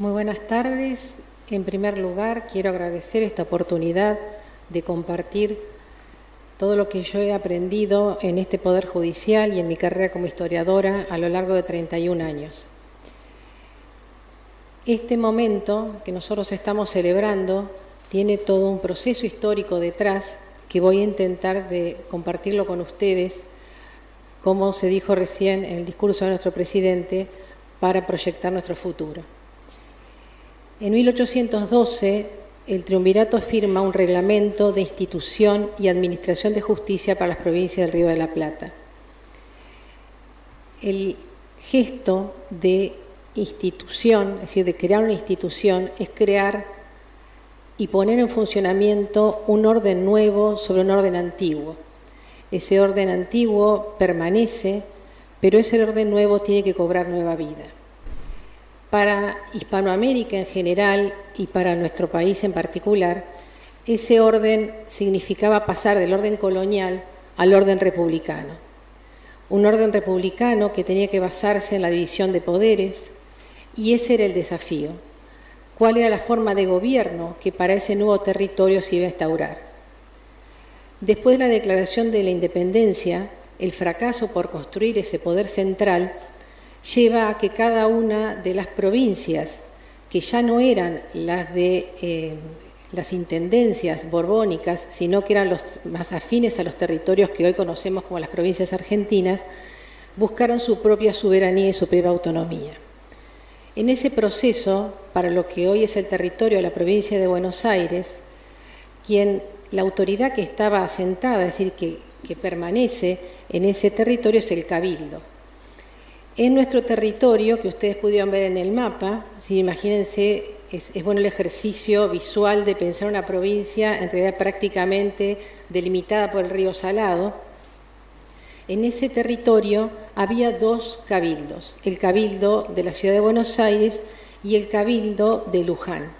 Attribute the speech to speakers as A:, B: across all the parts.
A: Muy buenas tardes. En primer lugar, quiero agradecer esta oportunidad de compartir todo lo que yo he aprendido en este Poder Judicial y en mi carrera como historiadora a lo largo de 31 años. Este momento que nosotros estamos celebrando tiene todo un proceso histórico detrás que voy a intentar de compartirlo con ustedes, como se dijo recién en el discurso de nuestro presidente, para proyectar nuestro futuro. En 1812, el triunvirato firma un reglamento de institución y administración de justicia para las provincias del Río de la Plata. El gesto de institución, es decir, de crear una institución, es crear y poner en funcionamiento un orden nuevo sobre un orden antiguo. Ese orden antiguo permanece, pero ese orden nuevo tiene que cobrar nueva vida. Para Hispanoamérica en general y para nuestro país en particular, ese orden significaba pasar del orden colonial al orden republicano. Un orden republicano que tenía que basarse en la división de poderes y ese era el desafío. ¿Cuál era la forma de gobierno que para ese nuevo territorio se iba a instaurar? Después de la declaración de la independencia, el fracaso por construir ese poder central lleva a que cada una de las provincias, que ya no eran las de eh, las intendencias borbónicas, sino que eran los más afines a los territorios que hoy conocemos como las provincias argentinas, buscaran su propia soberanía y su propia autonomía. En ese proceso, para lo que hoy es el territorio de la provincia de Buenos Aires, quien la autoridad que estaba asentada, es decir, que permanece en ese territorio, es el cabildo. En nuestro territorio, que ustedes pudieron ver en el mapa, si imagínense, es, bueno el ejercicio visual de pensar una provincia en realidad prácticamente delimitada por el río Salado. En ese territorio había dos cabildos, el cabildo de la ciudad de Buenos Aires y el cabildo de Luján.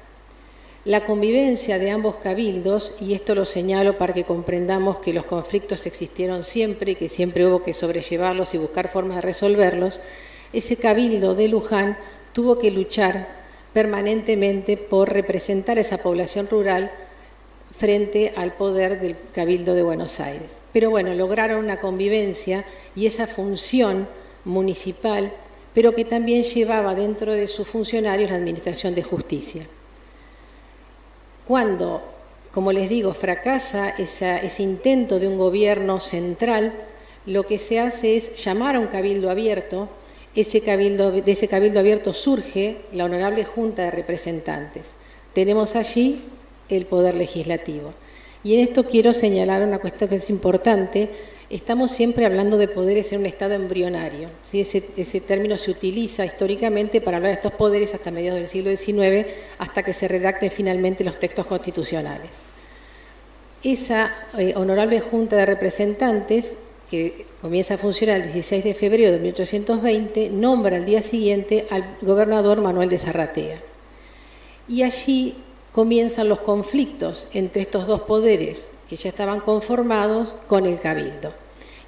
A: La convivencia de ambos cabildos, y esto lo señalo para que comprendamos que los conflictos existieron siempre y que siempre hubo que sobrellevarlos y buscar formas de resolverlos, ese cabildo de Luján tuvo que luchar permanentemente por representar a esa población rural frente al poder del Cabildo de Buenos Aires. Pero bueno, lograron una convivencia y esa función municipal, pero que también llevaba dentro de sus funcionarios la Administración de Justicia. Cuando, como les digo, fracasa ese intento de un gobierno central, lo que se hace es llamar a un cabildo abierto. Ese cabildo, de ese cabildo abierto surge la Honorable Junta de Representantes. Tenemos allí el Poder Legislativo. Y en esto quiero señalar una cuestión que es importante, estamos siempre hablando de poderes en un estado embrionario. Ese, término se utiliza históricamente para hablar de estos poderes hasta mediados del siglo XIX, hasta que se redacten finalmente los textos constitucionales. Esa eh, honorable Junta de Representantes, que comienza a funcionar el 16 de febrero de 1820, nombra al día siguiente al gobernador Manuel de Zarratea. Y allí comienzan los conflictos entre estos dos poderes que ya estaban conformados con el cabildo.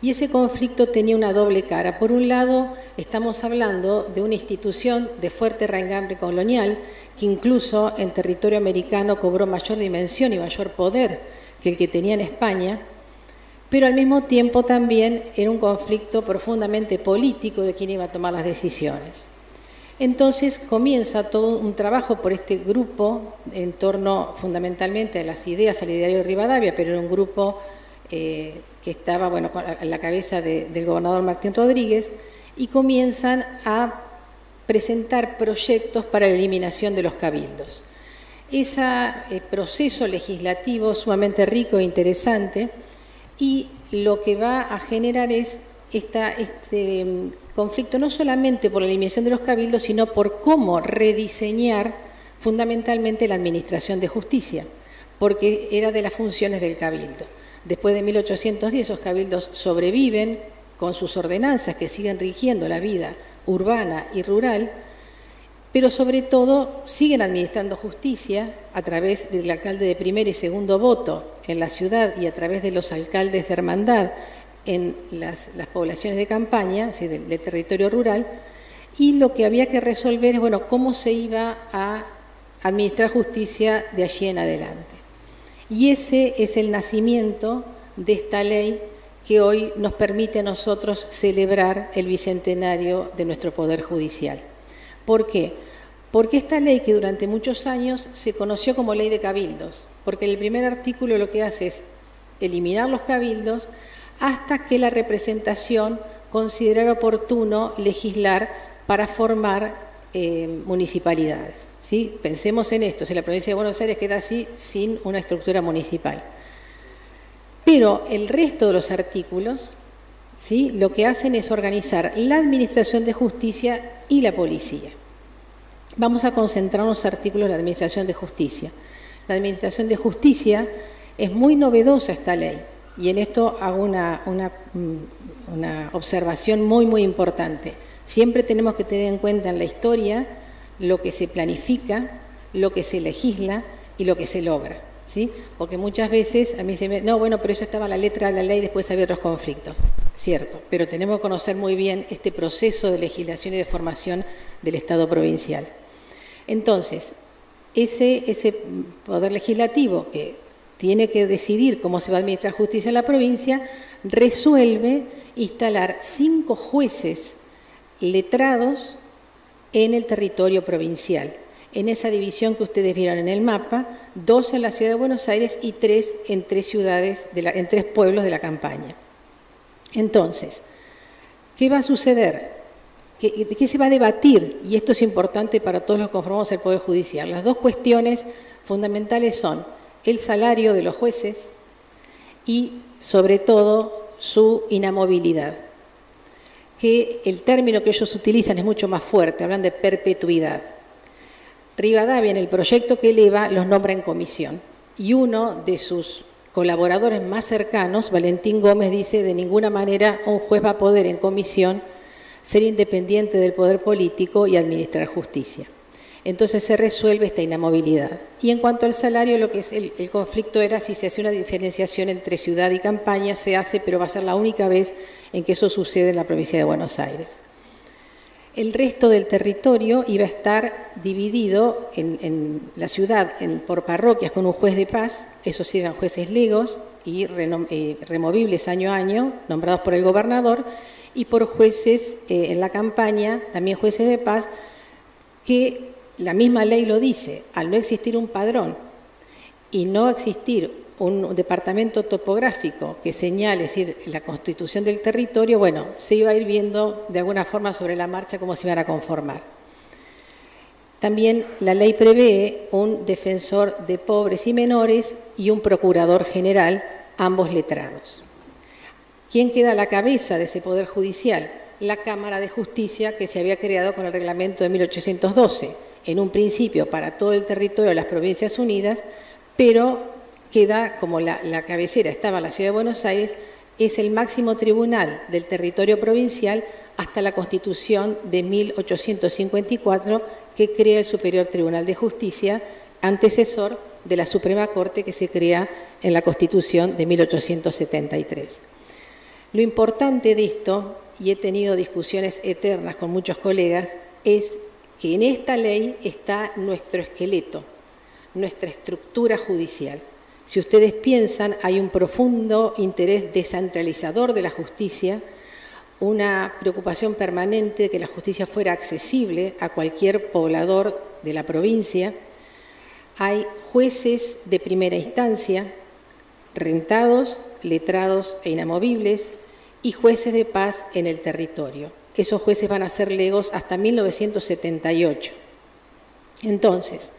A: Y ese conflicto tenía una doble cara. Por un lado, estamos hablando de una institución de fuerte raigambre colonial que incluso en territorio americano cobró mayor dimensión y mayor poder que el que tenía en España, pero al mismo tiempo también era un conflicto profundamente político de quién iba a tomar las decisiones. Entonces comienza todo un trabajo por este grupo en torno fundamentalmente a las ideas al ideario de Rivadavia, pero era un grupo eh, que estaba bueno, en la cabeza del gobernador Martín Rodríguez, y comienzan a presentar proyectos para la eliminación de los cabildos. Ese eh, proceso legislativo sumamente rico e interesante y lo que va a generar es este conflicto no solamente por la eliminación de los cabildos, sino por cómo rediseñar fundamentalmente la administración de justicia, porque era de las funciones del cabildo. Después de 1810 esos cabildos sobreviven con sus ordenanzas que siguen rigiendo la vida urbana y rural, pero sobre todo siguen administrando justicia a través del alcalde de primer y segundo voto en la ciudad y a través de los alcaldes de hermandad en las, poblaciones de campaña, del, territorio rural, y lo que había que resolver es, bueno, cómo se iba a administrar justicia de allí en adelante. Y ese es el nacimiento de esta ley que hoy nos permite a nosotros celebrar el bicentenario de nuestro Poder Judicial. ¿Por qué? Porque esta ley que durante muchos años se conoció como ley de cabildos, porque el primer artículo lo que hace es eliminar los cabildos hasta que la representación considerara oportuno legislar para formar eh, municipalidades. ¿sí? Pensemos en esto, si la provincia de Buenos Aires queda así sin una estructura municipal. Pero el resto de los artículos ¿sí? lo que hacen es organizar la Administración de Justicia y la Policía. Vamos a concentrar los artículos de la Administración de Justicia. La Administración de Justicia es muy novedosa esta ley y en esto hago una, mm, una observación muy, muy importante. Siempre tenemos que tener en cuenta en la historia lo que se planifica, lo que se legisla y lo que se logra. ¿sí? Porque muchas veces a mí se me... No, bueno, pero eso estaba la letra de la ley, después había otros conflictos. Cierto, pero tenemos que conocer muy bien este proceso de legislación y de formación del Estado provincial. Entonces, ese, ese poder legislativo que tiene que decidir cómo se va a administrar justicia en la provincia, resuelve instalar cinco jueces letrados en el territorio provincial. En esa división que ustedes vieron en el mapa, dos en la ciudad de Buenos Aires y tres en tres ciudades, en tres pueblos de la campaña. Entonces, ¿qué va a suceder? ¿Qué, ¿Qué se va a debatir? Y esto es importante para todos los que conformamos el Poder Judicial. Las dos cuestiones fundamentales son el salario de los jueces y, sobre todo, su inamovilidad que el término que ellos utilizan es mucho más fuerte, hablan de perpetuidad. Rivadavia en el proyecto que eleva los nombra en comisión y uno de sus colaboradores más cercanos, Valentín Gómez, dice de ninguna manera un juez va a poder en comisión ser independiente del poder político y administrar justicia. Entonces se resuelve esta inamovilidad. Y en cuanto al salario, lo que es el, conflicto era si se hace una diferenciación entre ciudad y campaña, se hace, pero va a ser la única vez en que eso sucede en la provincia de Buenos Aires. El resto del territorio iba a estar dividido en, la ciudad por parroquias con un juez de paz, esos eran jueces legos y eh, removibles año a año, nombrados por el gobernador, y por jueces eh, en la campaña, también jueces de paz, que la misma ley lo dice, al no existir un padrón y no existir un departamento topográfico que señale, decir, la constitución del territorio, bueno, se iba a ir viendo de alguna forma sobre la marcha cómo se iban a conformar. También la ley prevé un defensor de pobres y menores y un procurador general, ambos letrados. ¿Quién queda a la cabeza de ese poder judicial? La Cámara de Justicia que se había creado con el reglamento de 1812 en un principio para todo el territorio de las Provincias Unidas, pero queda como la, cabecera estaba la Ciudad de Buenos Aires, es el máximo tribunal del territorio provincial hasta la Constitución de 1854 que crea el Superior Tribunal de Justicia, antecesor de la Suprema Corte que se crea en la Constitución de 1873. Lo importante de esto, y he tenido discusiones eternas con muchos colegas, es que en esta ley está nuestro esqueleto, nuestra estructura judicial. Si ustedes piensan, hay un profundo interés descentralizador de la justicia, una preocupación permanente de que la justicia fuera accesible a cualquier poblador de la provincia. Hay jueces de primera instancia, rentados, letrados e inamovibles, y jueces de paz en el territorio esos jueces van a ser legos hasta 1978. Entonces,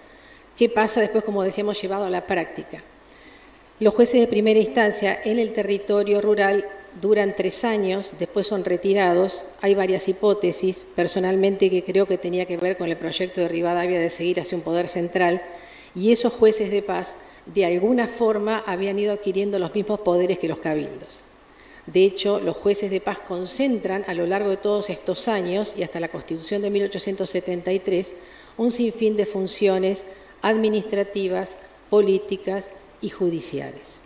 A: ¿qué pasa después, como decíamos, llevado a la práctica? Los jueces de primera instancia en el territorio rural duran tres años, después son retirados. Hay varias hipótesis, personalmente que creo que tenía que ver con el proyecto de Rivadavia de seguir hacia un poder central, y esos jueces de paz de alguna forma habían ido adquiriendo los mismos poderes que los cabildos. De hecho, los jueces de paz concentran a lo largo de todos estos años y hasta la Constitución de 1873 un sinfín de funciones administrativas, políticas y judiciales.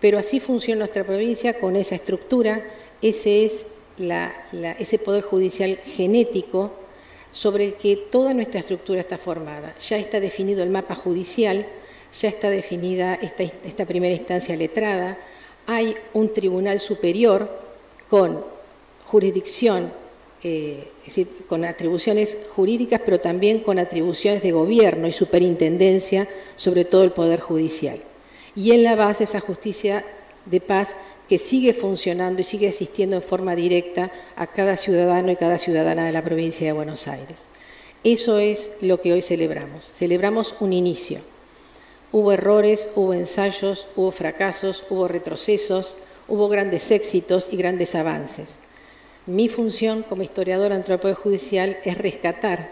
A: Pero así funciona nuestra provincia con esa estructura, ese es ese poder judicial genético sobre el que toda nuestra estructura está formada. Ya está definido el mapa judicial, ya está definida esta, primera instancia letrada, hay un tribunal superior con jurisdicción, eh, es decir, con atribuciones jurídicas, pero también con atribuciones de gobierno y superintendencia sobre todo el Poder Judicial. Y en la base esa justicia de paz que sigue funcionando y sigue asistiendo en forma directa a cada ciudadano y cada ciudadana de la provincia de Buenos Aires. Eso es lo que hoy celebramos. Celebramos un inicio. Hubo errores, hubo ensayos, hubo fracasos, hubo retrocesos, hubo grandes éxitos y grandes avances. Mi función como historiadora antropóloga judicial es rescatar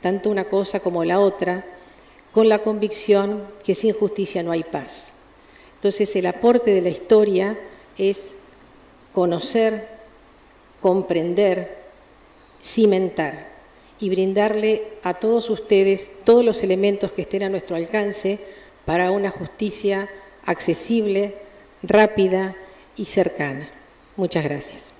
A: tanto una cosa como la otra con la convicción que sin justicia no hay paz. Entonces el aporte de la historia es conocer, comprender, cimentar y brindarle a todos ustedes todos los elementos que estén a nuestro alcance para una justicia accesible, rápida y cercana. Muchas gracias.